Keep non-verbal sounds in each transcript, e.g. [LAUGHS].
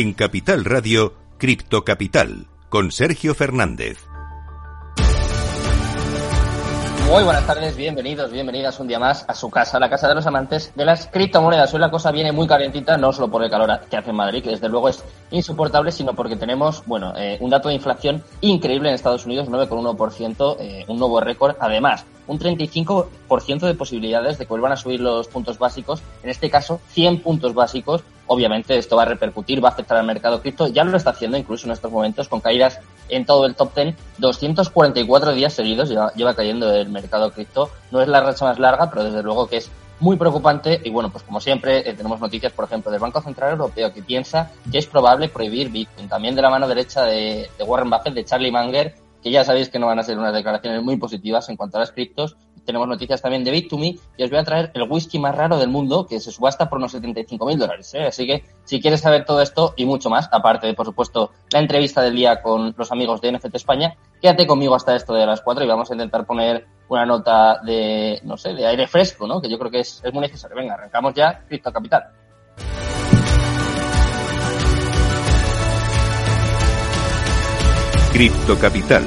En Capital Radio, Cripto Capital, con Sergio Fernández. Muy buenas tardes, bienvenidos, bienvenidas un día más a su casa, la casa de los amantes de las criptomonedas. Hoy la cosa viene muy calentita, no solo por el calor que hace en Madrid, que desde luego es insoportable, sino porque tenemos, bueno, eh, un dato de inflación increíble en Estados Unidos, 9,1%, eh, un nuevo récord. Además, un 35% de posibilidades de que vuelvan a subir los puntos básicos, en este caso 100 puntos básicos. Obviamente esto va a repercutir, va a afectar al mercado cripto, ya lo está haciendo incluso en estos momentos con caídas en todo el top 10, 244 días seguidos lleva, lleva cayendo el mercado cripto. No es la racha más larga, pero desde luego que es muy preocupante y bueno, pues como siempre eh, tenemos noticias, por ejemplo, del Banco Central Europeo que piensa que es probable prohibir Bitcoin, también de la mano derecha de, Warren Buffett, de Charlie Munger, que ya sabéis que no van a ser unas declaraciones muy positivas en cuanto a las criptos. Tenemos noticias también de Bit2Me y os voy a traer el whisky más raro del mundo que se subasta por unos 75 mil dólares. ¿eh? Así que si quieres saber todo esto y mucho más, aparte de, por supuesto, la entrevista del día con los amigos de NFT España, quédate conmigo hasta esto de las 4 y vamos a intentar poner una nota de, no sé, de aire fresco, ¿no? Que yo creo que es, es muy necesario. Venga, arrancamos ya Cripto Capital. Cripto Capital,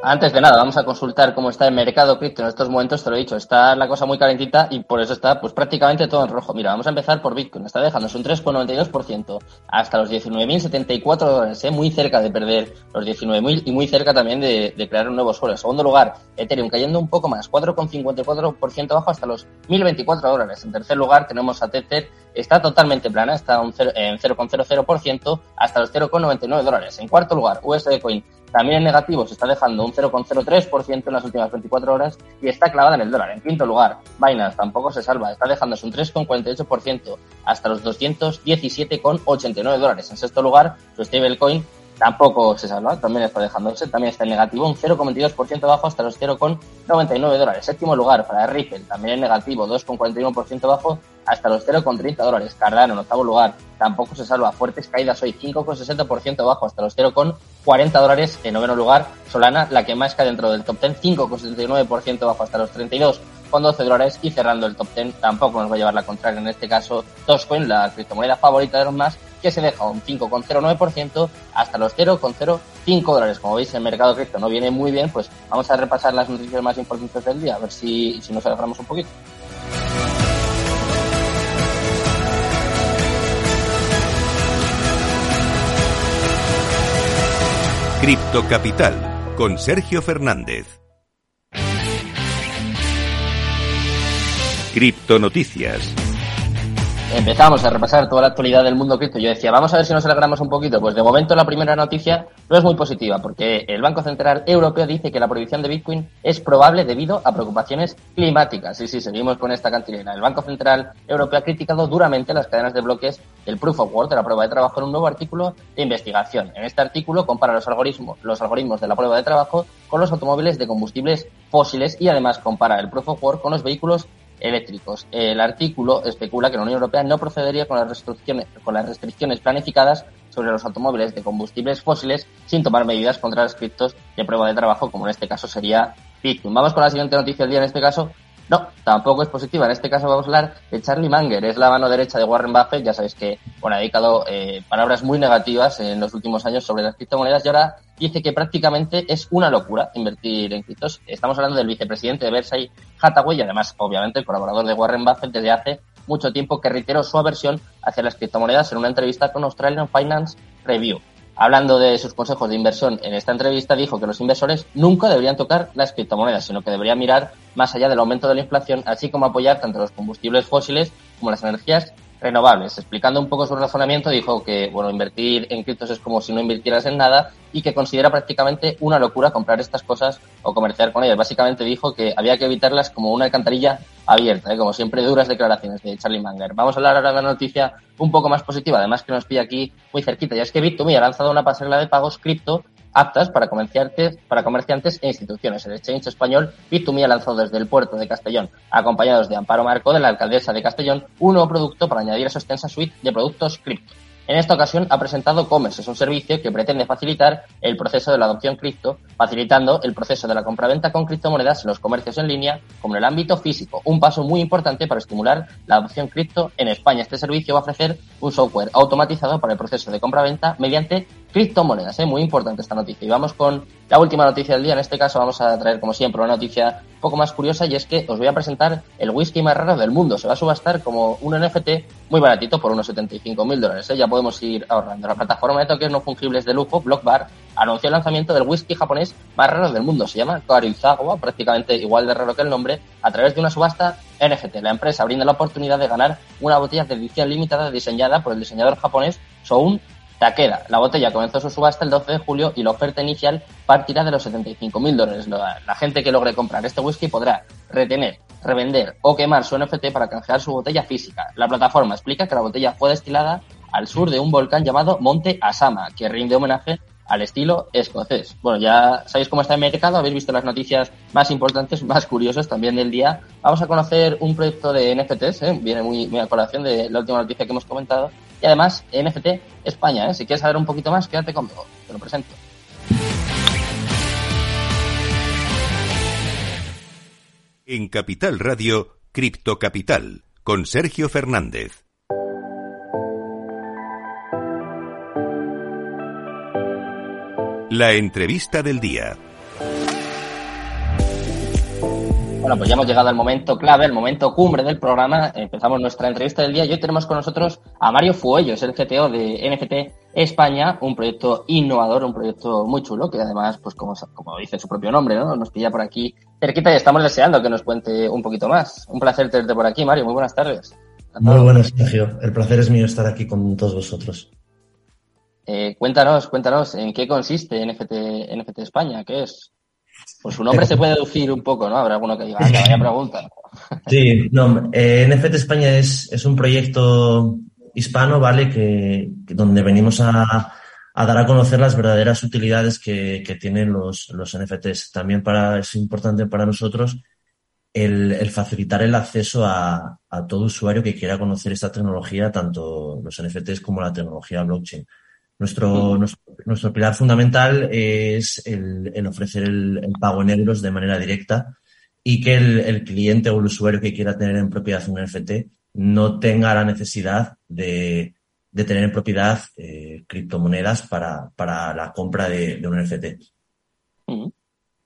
Antes de nada, vamos a consultar cómo está el mercado cripto en estos momentos, te lo he dicho, está la cosa muy calentita y por eso está pues prácticamente todo en rojo. Mira, vamos a empezar por Bitcoin, está dejándose un 3,92% hasta los 19.074 dólares, ¿eh? muy cerca de perder los 19.000 y muy cerca también de, crear un nuevo suelo. En segundo lugar, Ethereum cayendo un poco más, 4,54% abajo hasta los 1.024 dólares. En tercer lugar tenemos a Tether, está totalmente plana, está en 0,00% hasta los 0,99 dólares. En cuarto lugar, USD Coin también en negativo se está dejando un 0,03% en las últimas 24 horas y está clavada en el dólar. En quinto lugar, Binance tampoco se salva, está dejándose un 3,48% hasta los 217,89 dólares. En sexto lugar, su stablecoin tampoco se salva, también está dejándose, también está en negativo, un 0,22% bajo hasta los 0,99 dólares. Séptimo lugar para Ripple, también en negativo, 2,41% bajo hasta los 0,30 dólares. Cardano en octavo lugar, tampoco se salva, fuertes caídas hoy, 5,60% bajo hasta los 0,40 dólares. En noveno lugar, Solana, la que más cae dentro del top 10, 5,79% bajo hasta los 32 con 12 dólares y cerrando el top 10 tampoco nos va a llevar la contraria en este caso Dogecoin, la criptomoneda favorita de los más que se deja un 5,09% hasta los 0,05 dólares. Como veis, el mercado cripto no viene muy bien, pues vamos a repasar las noticias más importantes del día, a ver si, si nos alegramos un poquito. Cripto Capital con Sergio Fernández. Cripto Noticias. Empezamos a repasar toda la actualidad del mundo cripto. Yo decía, vamos a ver si nos alegramos un poquito. Pues de momento la primera noticia no es muy positiva, porque el Banco Central Europeo dice que la prohibición de Bitcoin es probable debido a preocupaciones climáticas. Sí, sí, seguimos con esta cantilena. El Banco Central Europeo ha criticado duramente las cadenas de bloques del Proof of Work de la prueba de trabajo en un nuevo artículo de investigación. En este artículo compara los algoritmos, los algoritmos de la prueba de trabajo con los automóviles de combustibles fósiles y además compara el Proof of Work con los vehículos eléctricos. El artículo especula que la Unión Europea no procedería con las restricciones, con las restricciones planificadas sobre los automóviles de combustibles fósiles sin tomar medidas contra los criptos de prueba de trabajo, como en este caso sería Bitcoin. Vamos con la siguiente noticia del día, en este caso no, tampoco es positiva. En este caso vamos a hablar de Charlie Munger, es la mano derecha de Warren Buffett. Ya sabéis que bueno, ha dedicado eh, palabras muy negativas en los últimos años sobre las criptomonedas y ahora dice que prácticamente es una locura invertir en criptos. Estamos hablando del vicepresidente de Versailles, Hathaway, y además, obviamente, el colaborador de Warren Buffett desde hace mucho tiempo que reiteró su aversión hacia las criptomonedas en una entrevista con Australian Finance Review. Hablando de sus consejos de inversión en esta entrevista, dijo que los inversores nunca deberían tocar las criptomonedas, sino que deberían mirar más allá del aumento de la inflación, así como apoyar tanto los combustibles fósiles como las energías renovables. Explicando un poco su razonamiento, dijo que, bueno, invertir en criptos es como si no invirtieras en nada y que considera prácticamente una locura comprar estas cosas o comerciar con ellas. Básicamente dijo que había que evitarlas como una alcantarilla abierta, ¿eh? como siempre duras declaraciones de Charlie Munger. Vamos a hablar ahora de una noticia un poco más positiva, además que nos pilla aquí muy cerquita, y es que Bit2Me ha lanzado una pasarela de pagos cripto aptas para comerciantes, para comerciantes e instituciones. El exchange español Bit2Me ha lanzado desde el puerto de Castellón, acompañados de Amparo Marco de la alcaldesa de Castellón, un nuevo producto para añadir a su extensa suite de productos cripto. En esta ocasión ha presentado Commerce, es un servicio que pretende facilitar el proceso de la adopción cripto, facilitando el proceso de la compraventa con criptomonedas en los comercios en línea como en el ámbito físico, un paso muy importante para estimular la adopción cripto en España. Este servicio va a ofrecer un software automatizado para el proceso de compraventa mediante criptomonedas. ¿eh? Muy importante esta noticia. Y vamos con la última noticia del día. En este caso vamos a traer, como siempre, una noticia un poco más curiosa y es que os voy a presentar el whisky más raro del mundo. Se va a subastar como un NFT muy baratito por unos 75 mil dólares. ¿eh? Ya podemos ir ahorrando. La plataforma de toques no fungibles de lujo, Blockbar, anunció el lanzamiento del whisky japonés más raro del mundo. Se llama Karizawa, prácticamente igual de raro que el nombre, a través de una subasta NFT. La empresa brinda la oportunidad de ganar una botella de edición limitada diseñada por el diseñador japonés Soun Takeda. La botella comenzó su subasta el 12 de julio y la oferta inicial partirá de los 75 mil dólares. La, gente que logre comprar este whisky podrá retener, revender o quemar su NFT para canjear su botella física. La plataforma explica que la botella fue destilada al sur de un volcán llamado Monte Asama, que rinde homenaje al estilo escocés. Bueno, ya sabéis cómo está el mercado, habéis visto las noticias más importantes, más curiosas también del día. Vamos a conocer un proyecto de NFTs, ¿eh? viene muy, muy a colación de la última noticia que hemos comentado. Y además, NFT España, ¿eh? si quieres saber un poquito más, quédate conmigo, te lo presento. En Capital Radio, Cripto Capital, con Sergio Fernández. La entrevista del día. Bueno, pues ya hemos llegado al momento clave, el momento cumbre del programa. Empezamos nuestra entrevista del día y hoy tenemos con nosotros a Mario Fuello, el CTO de NFT España, un proyecto innovador, un proyecto muy chulo, que además, pues como, como dice su propio nombre, ¿no? Nos pilla por aquí cerquita y estamos deseando que nos cuente un poquito más. Un placer tenerte por aquí, Mario. Muy buenas tardes. Muy buenas, Sergio. El placer es mío estar aquí con todos vosotros. Eh, cuéntanos, cuéntanos, ¿en qué consiste NFT, NFT España? ¿Qué es? Pues su nombre se puede deducir un poco, ¿no? Habrá alguno que diga, ah, pregunta. [LAUGHS] Sí, no, eh, NFT España es, es un proyecto hispano, ¿vale? Que, donde venimos a, a, dar a conocer las verdaderas utilidades que, que tienen los, los, NFTs. También para, es importante para nosotros el, el facilitar el acceso a, a, todo usuario que quiera conocer esta tecnología, tanto los NFTs como la tecnología blockchain. Nuestro, nuestro, pilar fundamental es el, ofrecer el, pago en euros de manera directa y que el, cliente o el usuario que quiera tener en propiedad un NFT no tenga la necesidad de, tener en propiedad eh, criptomonedas para, para la compra de, un NFT.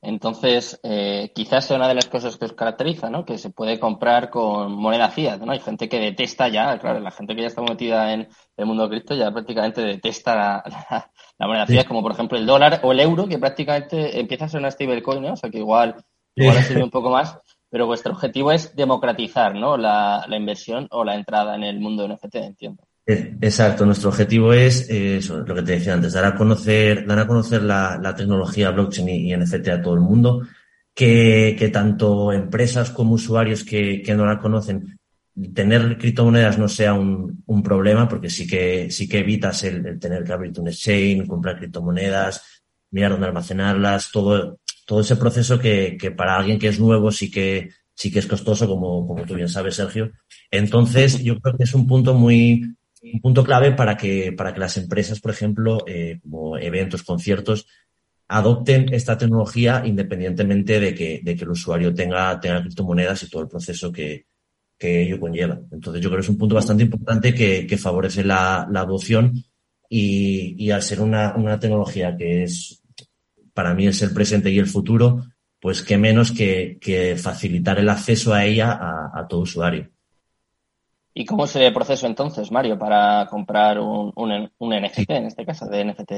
Entonces, eh, quizás sea una de las cosas que os caracteriza, ¿no? Que se puede comprar con moneda fiat, ¿no? Hay gente que detesta ya, claro, la gente que ya está metida en el mundo cripto ya prácticamente detesta la, moneda fiat, como por ejemplo el dólar o el euro, que prácticamente empieza a ser una stablecoin, ¿no? O sea que igual, igual sirve un poco más, pero vuestro objetivo es democratizar, ¿no? La, la inversión o la entrada en el mundo NFT, entiendo. Eh, exacto, nuestro objetivo es eh, eso, lo que te decía antes, dar a conocer, dar a conocer la, tecnología blockchain y, NFT a todo el mundo, que, que tanto empresas como usuarios que, que, no la conocen, tener criptomonedas no sea un, problema, porque sí que, sí que evitas el, tener que abrirte un exchange, comprar criptomonedas, mirar dónde almacenarlas, todo, todo ese proceso que, que para alguien que es nuevo sí que, sí que es costoso, como, como tú bien sabes, Sergio. Entonces, yo creo que es un punto muy, un punto clave para que, para que las empresas, por ejemplo, eh, como eventos, conciertos, adopten esta tecnología independientemente de que, de que el usuario tenga, tenga criptomonedas y todo el proceso que, que ello conlleva. Entonces, yo creo que es un punto bastante importante que, que favorece la, la adopción y, y, al ser una, una tecnología que es, para mí es el presente y el futuro, pues qué menos que, que facilitar el acceso a ella a, a todo usuario. ¿Y cómo es el proceso entonces, Mario, para comprar un, un, un NFT, en este caso, de NFT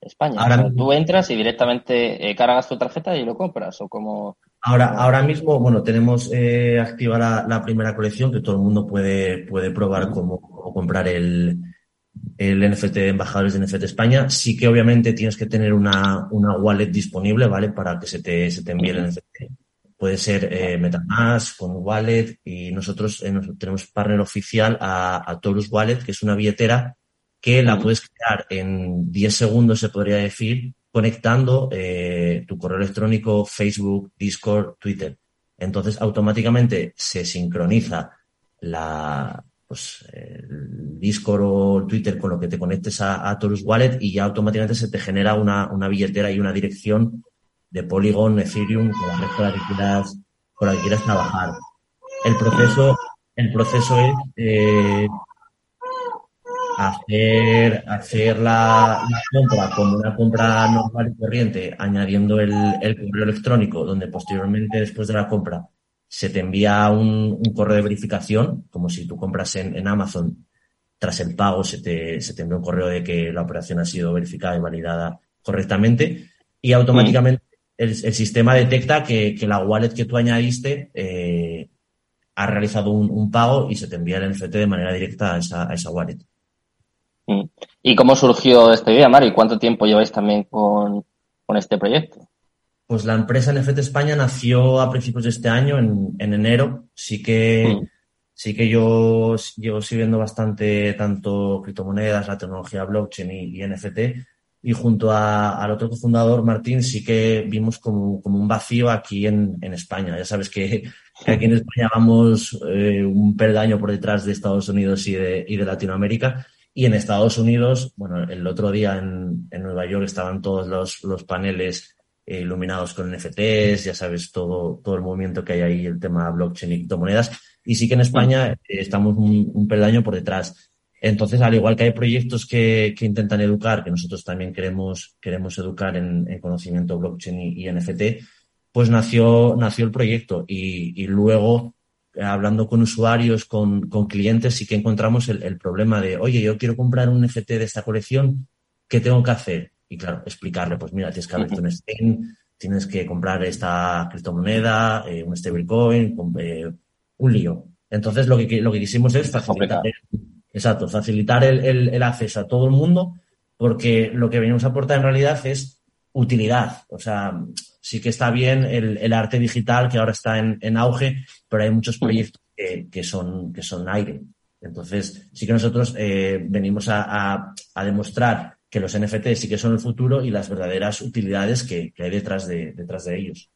España? Ahora, tú entras y directamente eh, cargas tu tarjeta y lo compras, o cómo, Ahora, ahora mismo, bueno, tenemos eh, activa la, primera colección que todo el mundo puede, puede probar cómo, comprar el, el NFT de embajadores de NFT España. Sí que obviamente tienes que tener una, una wallet disponible, ¿vale? Para que se te, se te envíe el NFT. Puede ser eh, Metamask con wallet y nosotros eh, tenemos partner oficial a, a Torus Wallet, que es una billetera que la puedes crear en 10 segundos, se podría decir, conectando eh, tu correo electrónico, Facebook, Discord, Twitter. Entonces, automáticamente se sincroniza la, pues, el Discord o Twitter con lo que te conectes a, a Torus Wallet y ya automáticamente se te genera una, una billetera y una dirección de Polygon, Ethereum, con la red con la que quieras, con la que quieras trabajar. El proceso, el proceso es eh, hacer, hacer la, compra como una compra normal y corriente, añadiendo el, correo electrónico, donde posteriormente, después de la compra, se te envía un, correo de verificación, como si tú compras en, Amazon, tras el pago se te, se te envía un correo de que la operación ha sido verificada y validada correctamente, y automáticamente el, sistema detecta que, la wallet que tú añadiste eh, ha realizado un, pago y se te envía el NFT de manera directa a esa, a esa wallet. Mm. ¿Y cómo surgió esta idea, Mario? ¿Cuánto tiempo lleváis también con, este proyecto? Pues la empresa NFT España nació a principios de este año, en, enero. Sí que, mm. sí que yo llevo siguiendo bastante tanto criptomonedas, la tecnología blockchain y, NFT. Y junto al otro cofundador, Martín, sí que vimos como, un vacío aquí en, España. Ya sabes que, aquí en España vamos eh, un peldaño por detrás de Estados Unidos y de, y de Latinoamérica. Y en Estados Unidos, bueno, el otro día en, en Nueva York estaban todos los, los paneles eh, iluminados con NFTs, ya sabes, todo, todo el movimiento que hay ahí, el tema blockchain y criptomonedas. Y sí que en España eh, estamos un, un, peldaño por detrás. Entonces, al igual que hay proyectos que, que intentan educar, que nosotros también queremos, queremos educar en, en conocimiento blockchain y, y, NFT, pues nació, nació el proyecto y, y luego hablando con usuarios, con, con clientes, sí que encontramos el, el, problema de, oye, yo quiero comprar un NFT de esta colección, ¿qué tengo que hacer? Y claro, explicarle, pues mira, tienes que abrir un Steam, tienes que comprar esta criptomoneda, eh, un stablecoin, eh, un lío. Entonces, lo que, lo que quisimos es facilitar, exacto, facilitar el, el, el, acceso a todo el mundo, porque lo que venimos a aportar en realidad es utilidad. O sea, sí que está bien el, el arte digital que ahora está en, en, auge, pero hay muchos proyectos que, que, son, que son aire. Entonces, sí que nosotros eh, venimos a, a, a, demostrar que los NFT sí que son el futuro y las verdaderas utilidades que, que hay detrás de, detrás de ellos.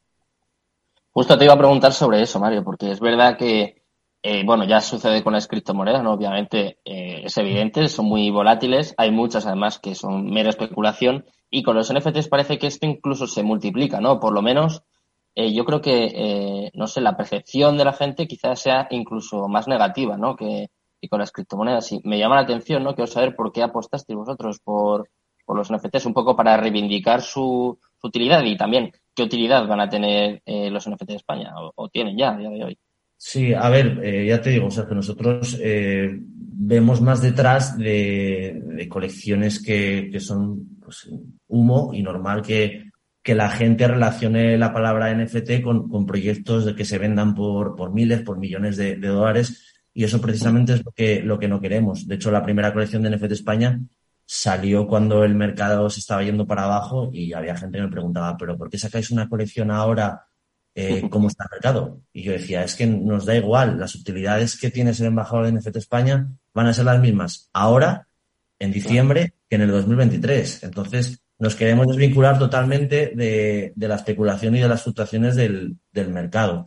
Justo te iba a preguntar sobre eso, Mario, porque es verdad que, eh, bueno, ya sucede con las criptomonedas, ¿no? Obviamente eh, es evidente, son muy volátiles, hay muchas además que son mera especulación y con los NFTs parece que esto incluso se multiplica, ¿no? Por lo menos eh, yo creo que, eh, no sé, la percepción de la gente quizás sea incluso más negativa, ¿no? Que, con las criptomonedas. Y me llama la atención, ¿no? Quiero saber por qué apostasteis vosotros por, por los NFTs, un poco para reivindicar su, utilidad y también qué utilidad van a tener eh, los NFTs de España o, tienen ya a día de hoy. Sí, a ver, eh, ya te digo, o sea, que nosotros eh, vemos más detrás de, colecciones que, que son pues, humo y normal que, que la gente relacione la palabra NFT con, con proyectos de que se vendan por, por miles, por millones de, de, dólares. Y eso precisamente es lo que, lo que no queremos. De hecho, la primera colección de NFT España salió cuando el mercado se estaba yendo para abajo y había gente que me preguntaba, pero ¿por qué sacáis una colección ahora? Eh, [LAUGHS] ¿Cómo está el mercado? Y yo decía, es que nos da igual, las utilidades que tiene ser embajador de NFT España van a ser las mismas ahora, en diciembre, que en el 2023. Entonces, nos queremos desvincular totalmente de, de la especulación y de las fluctuaciones del, del mercado.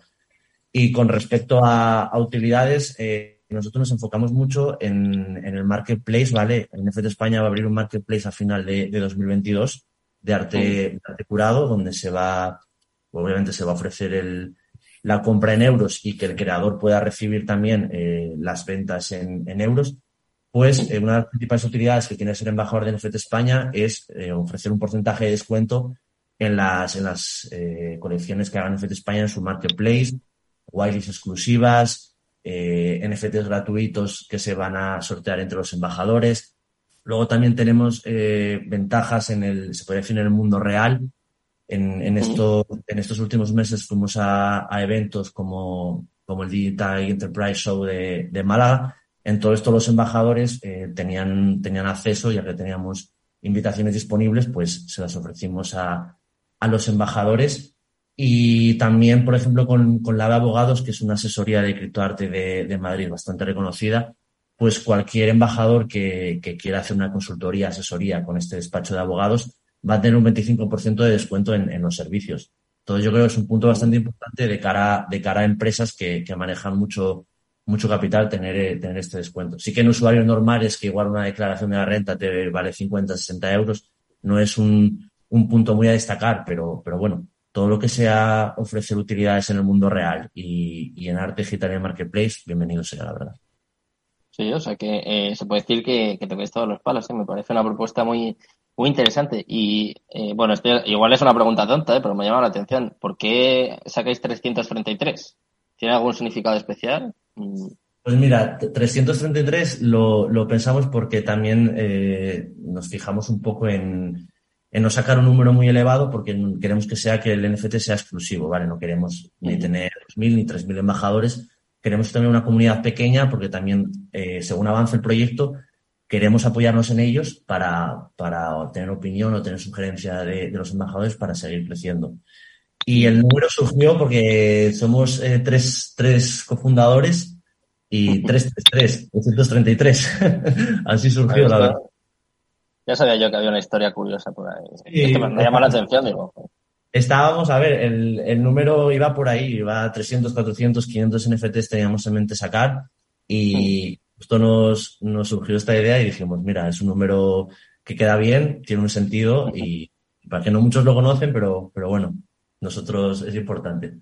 Y con respecto a, a utilidades, eh, nosotros nos enfocamos mucho en, en, el marketplace, ¿vale? NFT España va a abrir un marketplace a final de, de 2022 de arte, de arte curado, donde se va, obviamente se va a ofrecer la compra en euros y que el creador pueda recibir también eh, las ventas en, euros pues eh, una de las principales utilidades que tiene ser embajador de NFT España es eh, ofrecer un porcentaje de descuento en las, en las colecciones que hagan NFT España en su marketplace, whitelist exclusivas, NFTs gratuitos que se van a sortear entre los embajadores. Luego también tenemos ventajas en el, se puede decir, en el mundo real, En, en, esto, en estos últimos meses fuimos a, a eventos como, como el Digital Enterprise Show de, de Málaga. En todo esto los embajadores eh, tenían, tenían acceso, ya que teníamos invitaciones disponibles, pues se las ofrecimos a, a los embajadores. Y también, por ejemplo, con, con la de abogados, que es una asesoría de criptoarte de, de Madrid bastante reconocida, pues cualquier embajador que, que, quiera hacer una consultoría, asesoría con este despacho de abogados va a tener un 25% de descuento en, los servicios. Entonces yo creo que es un punto bastante importante de cara, de cara a empresas que, que manejan mucho, mucho capital tener, tener este descuento. Sí que en usuarios normales que igual una declaración de la renta te vale 50, 60 euros, no es un, un punto muy a destacar, pero, pero bueno, todo lo que sea ofrecer utilidades en el mundo real y, y en arte digital y en marketplace, bienvenido sea, la verdad. Sí, o sea que eh, se puede decir que, que te ves todos los palos, ¿eh? me parece una propuesta muy, muy interesante. Y eh, bueno, este, igual es una pregunta tonta, ¿eh? pero me llama la atención. ¿Por qué sacáis 333? ¿Tiene algún significado especial? Mm. Pues mira, 333 lo, lo pensamos porque también eh, nos fijamos un poco en, en no sacar un número muy elevado porque queremos que sea que el NFT sea exclusivo, ¿vale? No queremos ni tener 2.000 ni 3.000 embajadores, queremos tener una comunidad pequeña porque también, eh, según avance el proyecto, queremos apoyarnos en ellos para, para tener opinión o tener sugerencia de, de, los embajadores para seguir creciendo. Y el número surgió porque somos eh, tres, tres cofundadores y 333, 233. [LAUGHS] Así surgió, la verdad. Ya sabía yo que había una historia curiosa por ahí. Sí, es que me, me llama la atención, digo. Estábamos, a ver, el, el, número iba por ahí, iba a 300, 400, 500 NFTs teníamos en mente sacar y justo nos, nos surgió esta idea y dijimos, mira, es un número que queda bien, tiene un sentido y para que no muchos lo conocen, pero, pero bueno, nosotros es importante.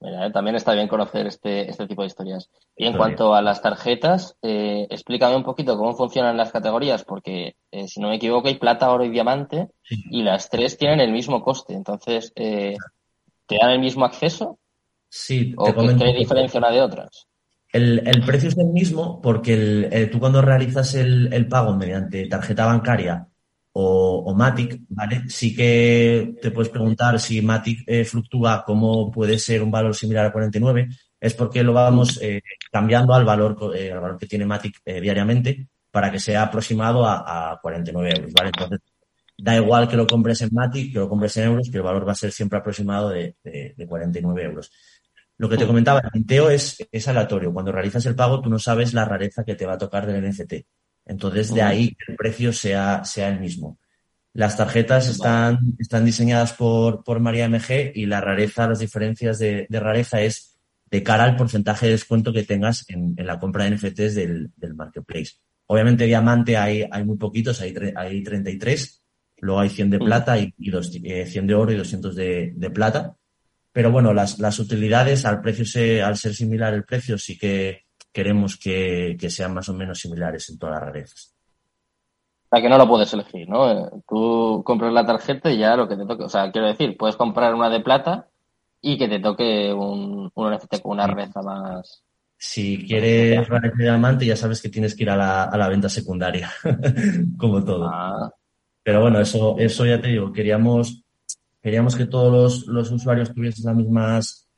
Mira, eh, también está bien conocer este, este tipo de historias. Y en cuanto a las tarjetas, eh, explícame un poquito cómo funcionan las categorías, porque eh, si no me equivoco hay plata, oro y diamante, sí. y las tres tienen el mismo coste. Entonces, eh, ¿te dan el mismo acceso? Sí, ¿O qué, qué diferencia una de otras? El, el, precio es el mismo porque el, el, tú cuando realizas el, pago mediante tarjeta bancaria o, o, Matic, ¿vale? Sí que te puedes preguntar si Matic eh, fluctúa, cómo puede ser un valor similar a 49, es porque lo vamos eh, cambiando al valor, eh, al valor que tiene Matic eh, diariamente para que sea aproximado a, a, 49 euros, ¿vale? Entonces, da igual que lo compres en Matic, que lo compres en euros, que el valor va a ser siempre aproximado de, de, de 49 euros. Lo que te comentaba, el minteo es, es aleatorio. Cuando realizas el pago, tú no sabes la rareza que te va a tocar del NFT. Entonces, de ahí el precio sea, sea el mismo. Las tarjetas están, están diseñadas por, por María MG y la rareza, las diferencias de, de, rareza es de cara al porcentaje de descuento que tengas en, en la compra de NFTs del, del, marketplace. Obviamente, diamante hay, hay muy poquitos, hay, hay 33, luego hay 100 de plata y, y dos, eh, 100 de oro y 200 de, de plata. Pero bueno, las, las utilidades, al precio, se, al ser similar el precio, sí que, queremos que, que, sean más o menos similares en todas las rarezas. O sea, que no lo puedes elegir, ¿no? Eh, tú compras la tarjeta y ya lo que te toque. O sea, quiero decir, puedes comprar una de plata y que te toque un, un NFT con una rareza más. Si quieres rareza de diamante, ya sabes que tienes que ir a la, a la venta secundaria, [LAUGHS] como todo. Ah. Pero bueno, eso, eso ya te digo, queríamos, queríamos que todos los, los usuarios tuviesen las mismas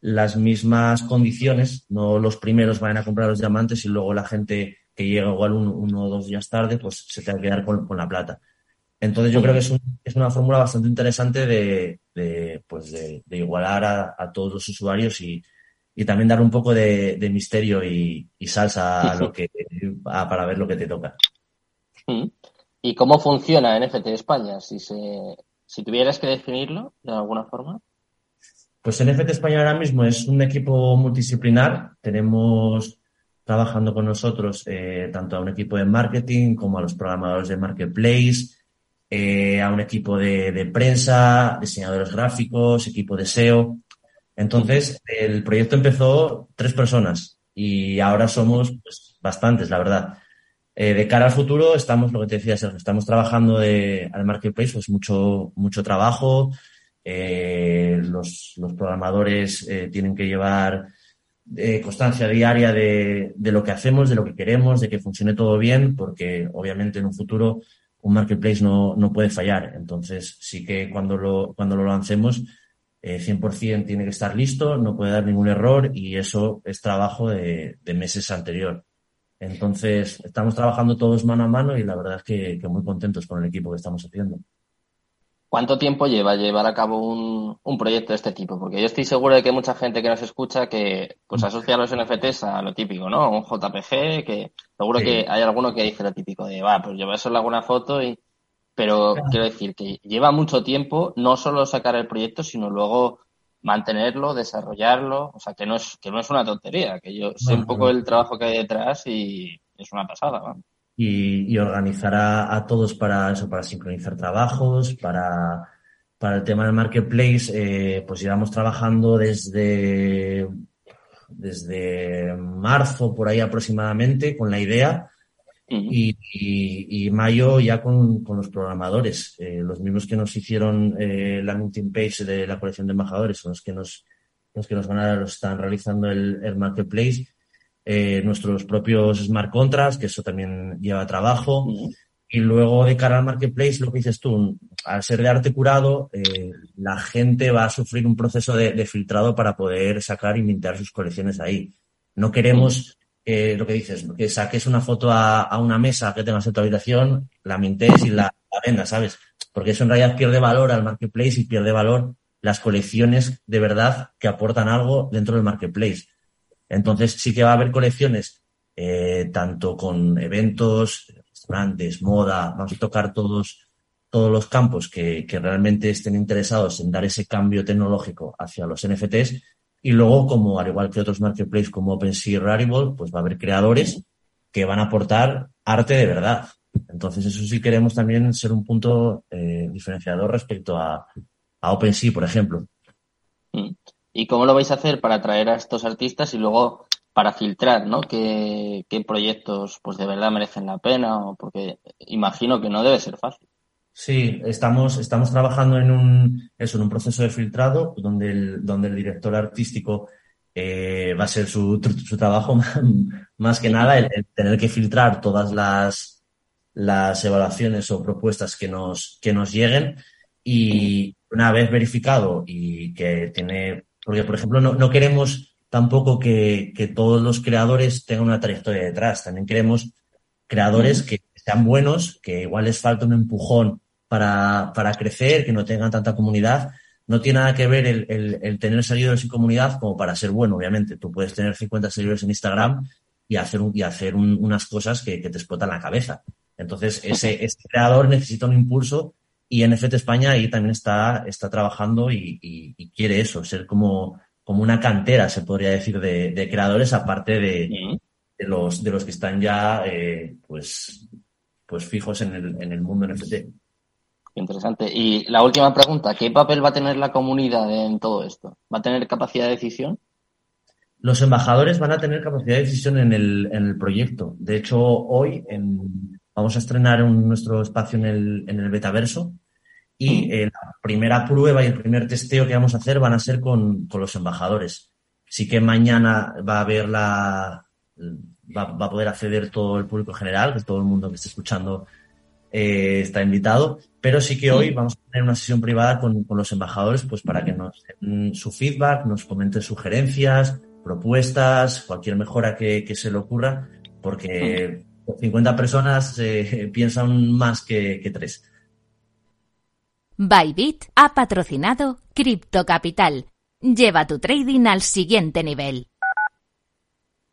las mismas condiciones, no los primeros vayan a comprar los diamantes y luego la gente que llega igual un, uno o dos días tarde, pues se te va a quedar con, la plata. Entonces yo creo que es, es una fórmula bastante interesante de, de pues de, igualar a, todos los usuarios y, y, también dar un poco de, misterio y, salsa a lo que, para ver lo que te toca. ¿Y cómo funciona NFT España? Si, se, si tuvieras que definirlo de alguna forma. Pues NFT España ahora mismo es un equipo multidisciplinar. Tenemos trabajando con nosotros eh, tanto a un equipo de marketing como a los programadores de marketplace, eh, a un equipo de, de, prensa, diseñadores gráficos, equipo de SEO. Entonces, el proyecto empezó tres personas y ahora somos pues, bastantes, la verdad. Eh, de cara al futuro, estamos, lo que te decía, Sergio, estamos trabajando de, al marketplace, pues mucho, mucho trabajo, eh, los, los, programadores eh, tienen que llevar constancia diaria de, de, lo que hacemos, de lo que queremos, de que funcione todo bien, porque obviamente en un futuro un marketplace no, no puede fallar. Entonces, sí que cuando lo, cuando lo lancemos, eh, 100% tiene que estar listo, no puede dar ningún error y eso es trabajo de, de, meses anterior. Entonces, estamos trabajando todos mano a mano y la verdad es que, que muy contentos con el equipo que estamos haciendo. ¿Cuánto tiempo lleva llevar a cabo un, un, proyecto de este tipo? Porque yo estoy seguro de que hay mucha gente que nos escucha que pues asocia los NFTs a lo típico, ¿no? Un JPG, que seguro sí. que hay alguno que dice lo típico de, va, pues yo solo hago una foto y... Pero claro. quiero decir que lleva mucho tiempo no solo sacar el proyecto, sino luego mantenerlo, desarrollarlo, o sea, que no es, que no es una tontería, que yo sé un poco el trabajo que hay detrás y es una pasada, ¿no? y, y organizar a, a, todos para eso, para sincronizar trabajos, para, para el tema del marketplace, eh, pues llevamos trabajando desde, desde marzo por ahí aproximadamente con la idea y, y, y, mayo ya con, con los programadores, eh, los mismos que nos hicieron eh, la meeting page de la colección de embajadores, son los que nos, los que nos van a, los están realizando el, el marketplace eh, nuestros propios smart contracts, que eso también lleva trabajo. Uh -huh. Y luego de cara al marketplace, lo que dices tú, al ser de arte curado, eh, la gente va a sufrir un proceso de, de, filtrado para poder sacar y mintear sus colecciones ahí. No queremos lo que dices, que saques una foto a, a, una mesa que tengas en tu habitación, la mintes y la, la vendas, ¿sabes? Porque eso en realidad pierde valor al marketplace y pierde valor las colecciones de verdad que aportan algo dentro del marketplace. Entonces sí que va a haber colecciones, eh, tanto con eventos, restaurantes, moda, vamos a tocar todos, todos los campos que, que, realmente estén interesados en dar ese cambio tecnológico hacia los NFTs. Y luego, como al igual que otros marketplaces como OpenSea y Rarible, pues va a haber creadores que van a aportar arte de verdad. Entonces, eso sí queremos también ser un punto eh, diferenciador respecto a, a OpenSea, por ejemplo. Mm. ¿Y cómo lo vais a hacer para atraer a estos artistas y luego para filtrar, ¿no? ¿Qué, qué proyectos pues de verdad merecen la pena? Porque imagino que no debe ser fácil. Sí, estamos, estamos trabajando en un, eso, en un proceso de filtrado donde el, donde el director artístico eh, va a ser su, su trabajo. [LAUGHS] Más que nada el, el, tener que filtrar todas las, las evaluaciones o propuestas que nos, que nos lleguen. Y una vez verificado y que tiene porque, por ejemplo, no, no queremos tampoco que, que, todos los creadores tengan una trayectoria detrás. También queremos creadores que sean buenos, que igual les falta un empujón para, para crecer, que no tengan tanta comunidad. No tiene nada que ver el, el, el, tener seguidores y comunidad como para ser bueno, obviamente. Tú puedes tener 50 seguidores en Instagram y hacer, un, y hacer un, unas cosas que, que, te explotan la cabeza. Entonces, ese, [LAUGHS] ese creador necesita un impulso y NFT España ahí también está, está trabajando y, y, y, quiere eso, ser como, como una cantera, se podría decir, de, de creadores, aparte de, de, los, de los que están ya eh, pues, pues fijos en el, en el mundo NFT. Interesante. Y la última pregunta, ¿qué papel va a tener la comunidad en todo esto? ¿Va a tener capacidad de decisión? Los embajadores van a tener capacidad de decisión en el, en el proyecto. De hecho, hoy en, vamos a estrenar un, nuestro espacio en el, en el betaverso y eh, la primera prueba y el primer testeo que vamos a hacer van a ser con, con los embajadores. Sí que mañana va a haber la, va, va, a poder acceder todo el público general, que todo el mundo que esté escuchando eh, está invitado, pero sí que hoy vamos a tener una sesión privada con, con los embajadores, pues para que nos den su feedback, nos comenten sugerencias, propuestas, cualquier mejora que, que se le ocurra, porque 50 personas eh, [LAUGHS] piensan más que, que tres. Bybit ha patrocinado Crypto Capital. Lleva tu trading al siguiente nivel.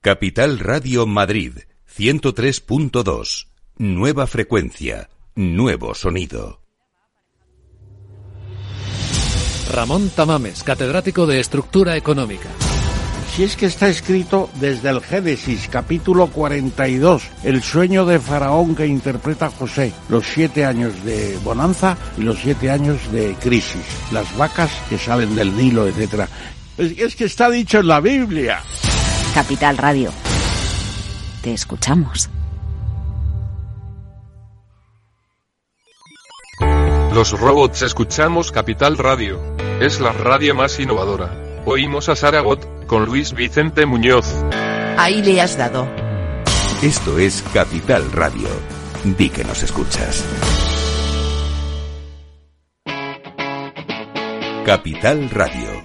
Capital Radio Madrid 103.2. Nueva frecuencia, nuevo sonido. Ramón Tamames, catedrático de Estructura Económica si es que está escrito desde el Génesis, capítulo 42, el sueño de Faraón que interpreta José, los siete años de bonanza y los siete años de crisis, las vacas que salen del Nilo, etc. Es, es que está dicho en la Biblia. Capital Radio. Te escuchamos. Los robots escuchamos Capital Radio. Es la radio más innovadora. Oímos a Saragot con Luis Vicente Muñoz. Ahí le has dado. Esto es Capital Radio. Di que nos escuchas. Capital Radio